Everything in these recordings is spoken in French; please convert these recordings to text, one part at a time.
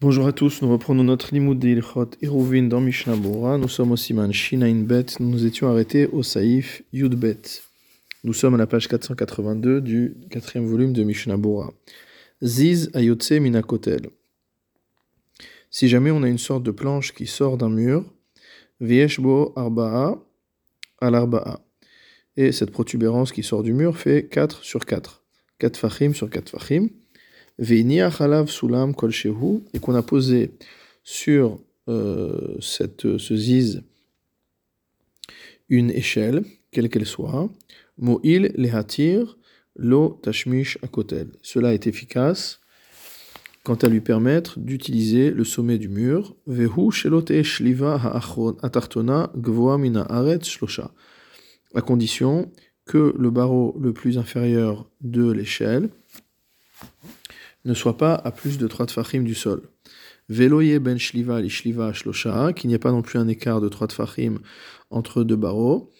Bonjour à tous, nous reprenons notre limoud d'Ilchot Iruvin dans Mishnah. Nous sommes au Siman Shinain Bet, nous étions arrêtés au Saïf Yud Bet. Nous sommes à la page 482 du quatrième volume de Mishnah. Ziz Ayotse Minakotel. Si jamais on a une sorte de planche qui sort d'un mur, Vieshbo Arba'a al Arba'a. Et cette protubérance qui sort du mur fait 4 sur 4. 4 fachim sur 4 fachim sulam et qu'on a posé sur euh, cette, ce ziz une échelle, quelle qu'elle soit, mo'il lehatir lo tashmish akotel. Cela est efficace quant à lui permettre d'utiliser le sommet du mur, vehu shelote shliva atartona à condition que le barreau le plus inférieur de l'échelle ne soit pas à plus de 3 tfachim du sol. Veloye ben shliva li shliva shlosha, qu'il n'y ait pas non plus un écart de 3 tfachim entre deux barreaux.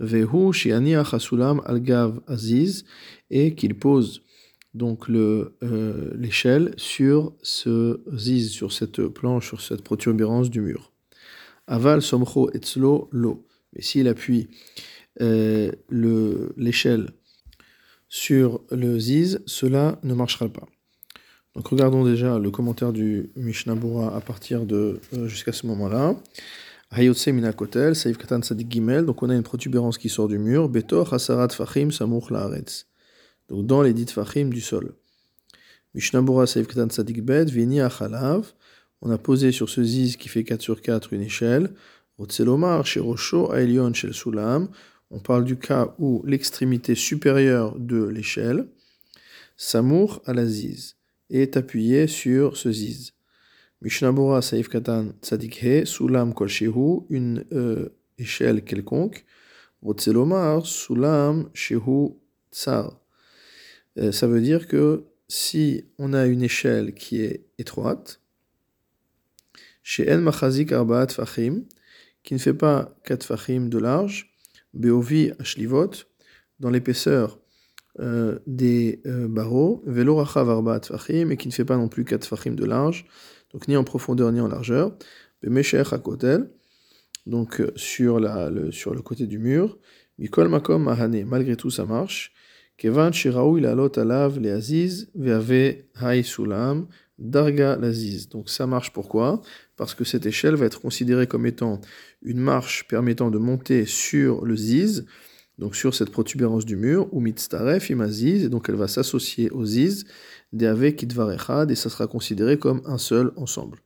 Vehu shiani achasulam algav aziz, et qu'il pose donc euh, l'échelle sur ce ziz, sur cette planche, sur cette protubérance du mur. Aval somcho etzlo lo. Mais s'il appuie euh, l'échelle sur le ziz, cela ne marchera pas. Donc regardons déjà le commentaire du Mishnah Bura à partir de euh, jusqu'à ce moment-là. Hayotse minakotel, saif katan sadik gimel. Donc on a une protubérance qui sort du mur. Betor hasarat fachim samuch laaretz. Donc dans les dites fachim du sol. Mishnah Bura saif katan sadik bet vini achalav. On a posé sur ce ziz qui fait 4 sur 4 une échelle. Otselomar sherosho aelion shel sulam. On parle du cas où l'extrémité supérieure de l'échelle, samour à la ziz est appuyé sur ce ziz. Mishnabura Saif Katan Tzadikhe, Sulam Kol une euh, échelle quelconque. Rotzelomar, Sulam Shehu Tsar. Euh, ça veut dire que si on a une échelle qui est étroite, chez En Machazik Arbaat Fachim, qui ne fait pas 4 Fachim de large, Beovi Ashlivot, dans l'épaisseur euh, des euh, barreaux, velo tfachim, et qui ne fait pas non plus 4 tfachim de large, donc ni en profondeur ni en largeur. Bemesher hakotel, donc euh, sur, la, le, sur le côté du mur. Mikol makom mahane, malgré tout ça marche. Kevan alav le aziz, veave hay sulam, darga. Donc ça marche pourquoi? Parce que cette échelle va être considérée comme étant une marche permettant de monter sur le ziz, donc sur cette protubérance du mur, ou mitztaref imaziz, et donc elle va s'associer au ziz, deave kitvarechad, et ça sera considéré comme un seul ensemble.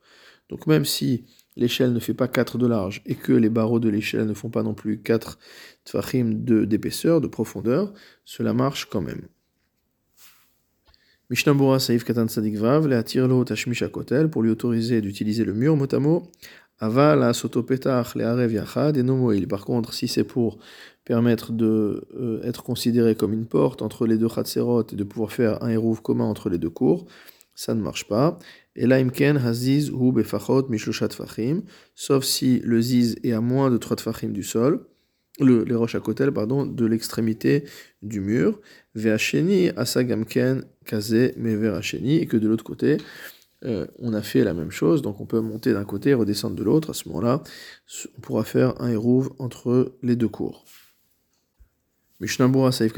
Donc même si l'échelle ne fait pas 4 de large, et que les barreaux de l'échelle ne font pas non plus 4 tfachim d'épaisseur, de, profondeur, cela marche quand même. Mishnabura Saif Katan Sadik Vav, le Tashmish Kotel, pour lui autoriser d'utiliser le mur motamo, Aval la sotopetach le arev yachad et nomoil. Par contre, si c'est pour permettre de euh, être considéré comme une porte entre les deux chatserot et de pouvoir faire un hérouv commun entre les deux cours, ça ne marche pas. Et là, imken haziz hu befachot mishloshat fachim, sauf si le ziz est à moins de 3 fachim du sol, le, les roches à côté, pardon, de l'extrémité du mur, ve'acheni asagamken kaze meveracheni, et que de l'autre côté, euh, on a fait la même chose, donc on peut monter d'un côté et redescendre de l'autre. À ce moment-là, on pourra faire un hérouve entre les deux cours. Saif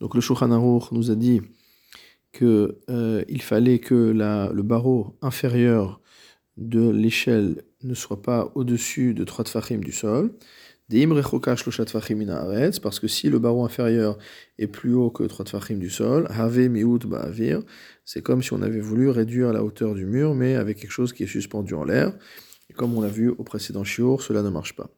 Donc le Shulchan nous a dit qu'il euh, fallait que le barreau inférieur de l'échelle ne soit pas au-dessus de 3 tfachim du sol parce que si le barreau inférieur est plus haut que 3 tfachim du sol, c'est comme si on avait voulu réduire la hauteur du mur, mais avec quelque chose qui est suspendu en l'air. Et comme on l'a vu au précédent shiur, cela ne marche pas.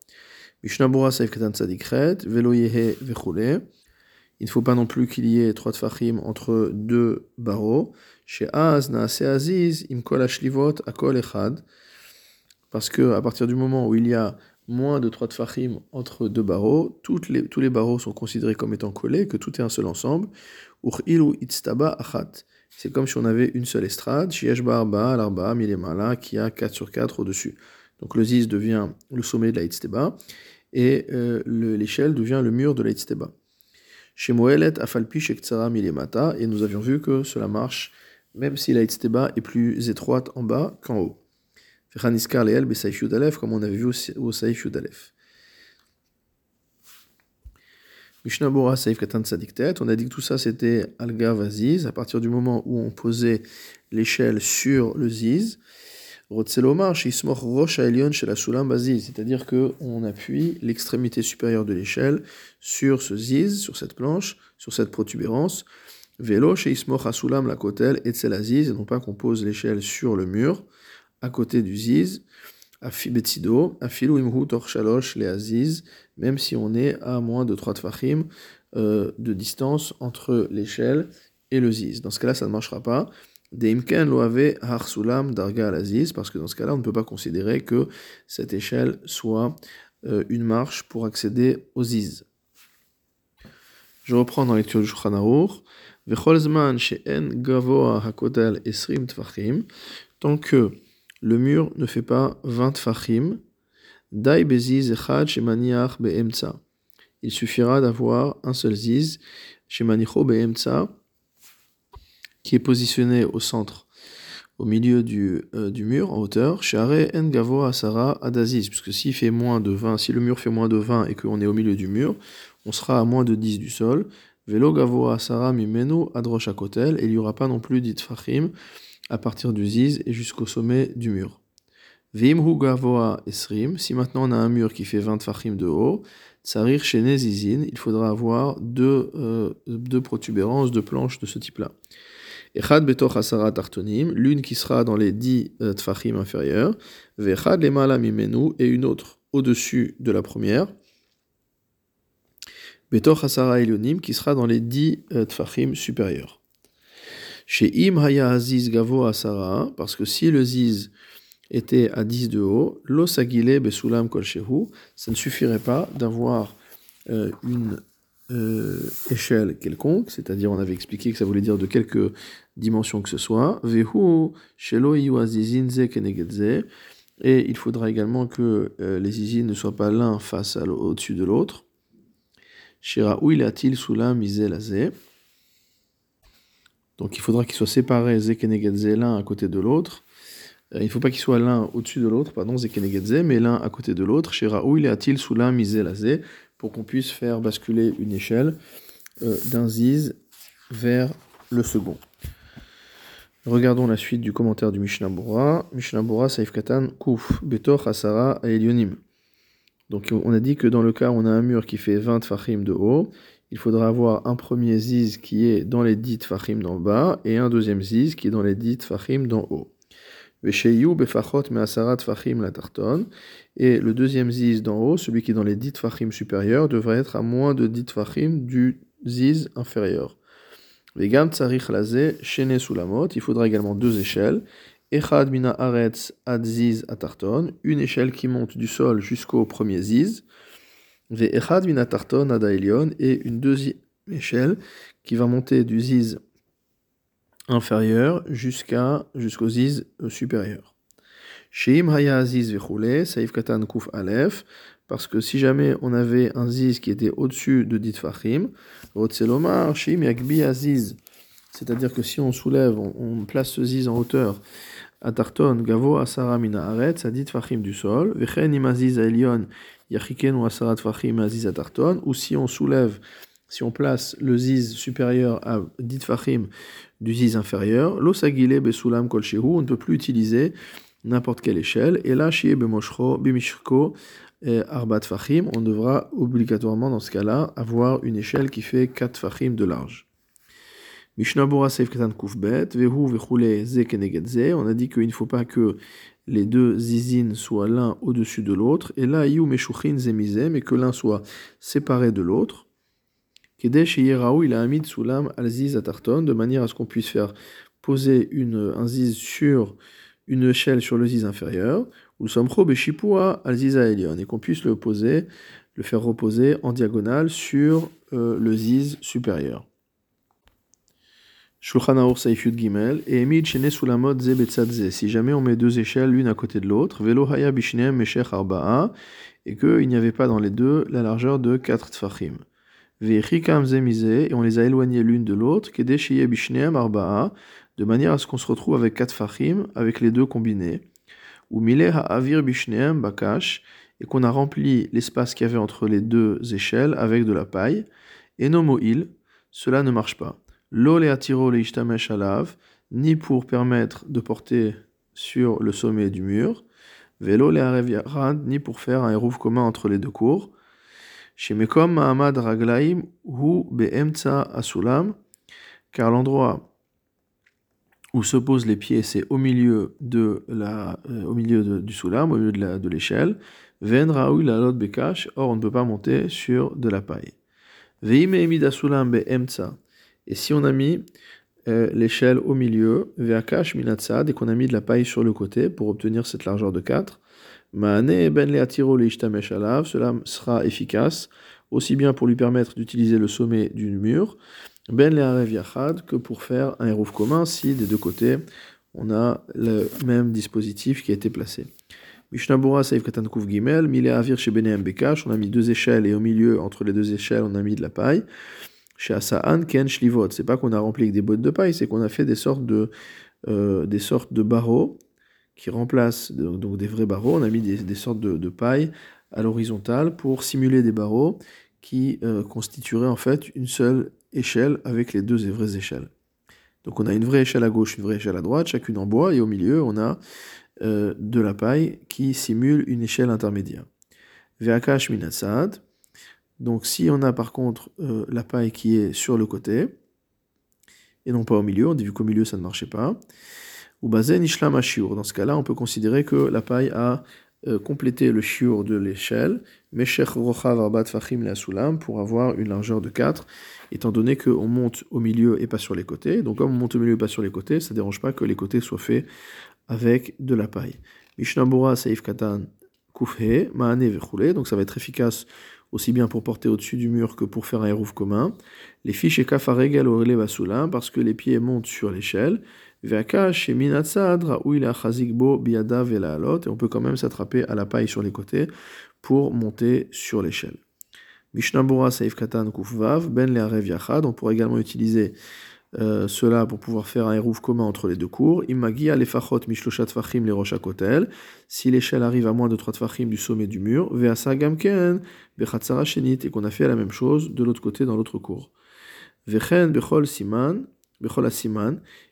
Il ne faut pas non plus qu'il y ait 3 tfachim entre deux barreaux. Imkol Akol Echad. Parce que à partir du moment où il y a moins de 3 tfachim entre deux barreaux, les, tous les barreaux sont considérés comme étant collés, que tout est un seul ensemble. C'est comme si on avait une seule estrade, Milemala, qui a 4 sur 4 au-dessus. Donc le ziz devient le sommet de la Itzteba, et euh, l'échelle devient le mur de la Itzteba. Chez Moelet, Afalpi, Shektsara, Milemata, et nous avions vu que cela marche même si la Hitzteba est plus étroite en bas qu'en haut. Fechaniskar leel besaif yudalef, comme on avait vu au saif yudalef. Mishnah Bora Saif Katan Sadiktet, on a dit que tout ça c'était Alga Vaziz, à partir du moment où on posait l'échelle sur le Ziz. C'est-à-dire qu'on appuie l'extrémité supérieure de l'échelle sur ce ziz, sur cette planche, sur cette protubérance. Vélo chez Ismoch Asulam la kotel et Aziz, et non pas qu'on pose l'échelle sur le mur, à côté du ziz. Afibetsido, Afilu Imhu Torchalosh Aziz, même si on est à moins de 3 tfachim euh, de distance entre l'échelle et le ziz. Dans ce cas-là, ça ne marchera pas. Deimken loave harsulam darga al-aziz, parce que dans ce cas-là, on ne peut pas considérer que cette échelle soit euh, une marche pour accéder aux ziz. Je reprends dans lecture du Shulchan Aruch. Tant que le mur ne fait pas 20 tfachim, dai beziz echad shemaniach. Il suffira d'avoir un seul ziz, shemanicho be'emtsa, qui est positionné au centre, au milieu du, euh, mur, en hauteur, Share en gavo asara adaziz, puisque s'il fait moins de 20, si le mur fait moins de 20 et qu'on est au milieu du mur, on sera à moins de 10 du sol. Velo gavo asara mimeno adrosh akotel, et il n'y aura pas non plus dit fachim à partir du ziz et jusqu'au sommet du mur. Vimhu gavoa esrim, si maintenant on a un mur qui fait 20 fachim de haut, tsarir chez zizin, il faudra avoir deux, euh, deux protubérances, deux planches de ce type-là. Echad betoch asara tartonim, l'une qui sera dans les dix euh, tfachim inférieurs, vechad lemala mimenu, et une autre au-dessus de la première, betoch asara elionim, qui sera dans les dix euh, tfachim supérieurs. Chez im haya aziz gavo asara, parce que si le ziz était à 10 de haut, l'osagile besulam kolshehu, ça ne suffirait pas d'avoir euh, une euh, échelle quelconque, c'est-à-dire on avait expliqué que ça voulait dire de quelque dimension que ce soit. Et il faudra également que euh, les izines ne soient pas l'un face au-dessus de l'autre. Donc il faudra qu'ils soient séparés l'un à côté de l'autre. Euh, il ne faut pas qu'ils soient l'un au-dessus de l'autre, pardon, mais l'un à côté de l'autre. Il pour qu'on puisse faire basculer une échelle euh, d'un ziz vers le second. Regardons la suite du commentaire du Mishnah Bora. Mishnah Bora, Saif Katan, Kuf, Betor, Hasara, Elionim. Donc on a dit que dans le cas où on a un mur qui fait 20 fachim de haut, il faudra avoir un premier ziz qui est dans les 10 fachim d'en bas et un deuxième ziz qui est dans les 10 fachim d'en haut. La. Et le deuxième ziz d'en haut, celui qui est dans les 10 fachim supérieurs, devrait être à moins de 10 fachim du ziz inférieur. Vegam tsarich laze shene sulamot, il faudra également deux échelles. Echad mina aretz ad ziz atarton, une échelle qui monte du sol jusqu'au premier ziz. Ve echad mina tarton ad et une deuxième échelle qui va monter du ziz inférieur jusqu'à jusqu'au ziz supérieur. Sheim haya ziz vechule, saif katan kuf alef, parce que si jamais on avait un ziz qui était au-dessus de dit fachim, rotzelomar sheim yakbi aziz, c'est-à-dire que si on soulève, on, place ce ziz en hauteur, atarton gavo asara mina aret, ça dit fachim du sol, vechen imaziz aelion yachiken ou asarat fachim aziz atarton, ou si on soulève, si on place le ziz supérieur à dit fachim du ziz inférieur, l'osagile besulam kolshehu, on ne peut plus utiliser n'importe quelle échelle. Et là, chez Bemoshro, Bimishko, Arbat Fahim, on devra obligatoirement dans ce cas-là avoir une échelle qui fait 4 Fahim de large. On a dit qu'il ne faut pas que les deux zizines soient l'un au-dessus de l'autre, et là, Yu Meshuchin Zemize, mais que l'un soit séparé de l'autre. De manière à ce qu'on puisse faire poser une, un ziz sur une échelle sur le ziz inférieur, ou le al ziza elion, et qu'on puisse le poser, le faire reposer en diagonale sur euh, le ziz supérieur. Shulchan Aur Saifyud Gimel, et Emid Shene Sulamot Ze Betzadze, si jamais on met deux échelles l'une à côté de l'autre, Velo Haya Bishneem Meshech Arba'a, et qu'il n'y avait pas dans les deux la largeur de 4 tfachim. Et on les a éloignées l'une de l'autre, de manière à ce qu'on se retrouve avec quatre fachim, avec les deux combinés, ou mile avir bishneem bakash, et qu'on a rempli l'espace qu'il y avait entre les deux échelles avec de la paille, et il, cela ne marche pas. Lo le atiro le ishtamesh alav, ni pour permettre de porter sur le sommet du mur, velo le ni pour faire un hérouf commun entre les deux cours, Shemekom Mahamad Raglaim Hu Be'emtsa Asulam, car l'endroit où se posent les pieds, c'est au milieu, de la, euh, au milieu du soulam, au milieu de l'échelle. Ven Raoui la lot bekash, or on ne peut pas monter sur de la paille. Veime emida sulam be'emtsa, et si on a mis euh, l'échelle au milieu, ve'akash minatsad, et qu'on a mis de la paille sur le côté pour obtenir cette largeur de 4, ben cela sera efficace, aussi bien pour lui permettre d'utiliser le sommet du mur, ben que pour faire un hérouf commun si des deux côtés on a le même dispositif qui a été placé. Mishnabura Saif Katan Gimel, chez Benehem Bekash, on a mis deux échelles et au milieu, entre les deux échelles, on a mis de la paille. Chez Asaan Ken Shlivot, c'est pas qu'on a rempli avec des bottes de paille, c'est qu'on a fait des sortes de, euh, des sortes de barreaux qui remplacent donc des vrais barreaux. On a mis des, sortes de, paille à l'horizontale pour simuler des barreaux qui euh, constitueraient en fait une seule échelle avec les deux vraies échelles. Donc on a une vraie échelle à gauche, une vraie échelle à droite, chacune en bois, et au milieu on a euh, de la paille qui simule une échelle intermédiaire. Veakash minasad. Donc si on a par contre euh, la paille qui est sur le côté, et non pas au milieu, on dit vu qu'au milieu ça ne marchait pas, ou bazen ishlam Dans ce cas-là, on peut considérer que la paille a euh, complété le shiur de l'échelle, meshech rochav arbat fachim la pour avoir une largeur de 4, étant donné qu'on monte au milieu et pas sur les côtés. Donc comme on monte au milieu et pas sur les côtés, ça ne dérange pas que les côtés soient faits avec de la paille. Saif katan kufhe, maane vechule, donc ça va être efficace aussi bien pour porter au-dessus du mur que pour faire un hérouf commun. Les fiches et kafaregel au basoulam, parce que les pieds montent sur l'échelle. Et on peut quand même s'attraper à la paille sur les côtés pour monter sur l'échelle. Mishnabura saif katan kufvav, ben le yachad, on pourrait également utiliser euh, cela pour pouvoir faire un hérouf commun entre les deux cours. Imagi alefachot mishloshat fachim les rocha kotel. Si l'échelle arrive à moins de 3 tfachim du sommet du mur, veasa gamken bechatzara shenit, et qu'on a fait la même chose de l'autre côté dans l'autre cours. Vechen bechol siman,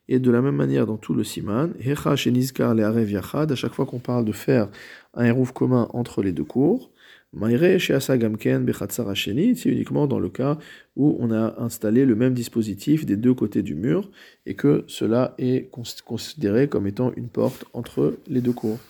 et de la même manière dans tout le siman, à chaque fois qu'on parle de faire un hérouf commun entre les deux cours, c'est uniquement dans le cas où on a installé le même dispositif des deux côtés du mur et que cela est considéré comme étant une porte entre les deux cours.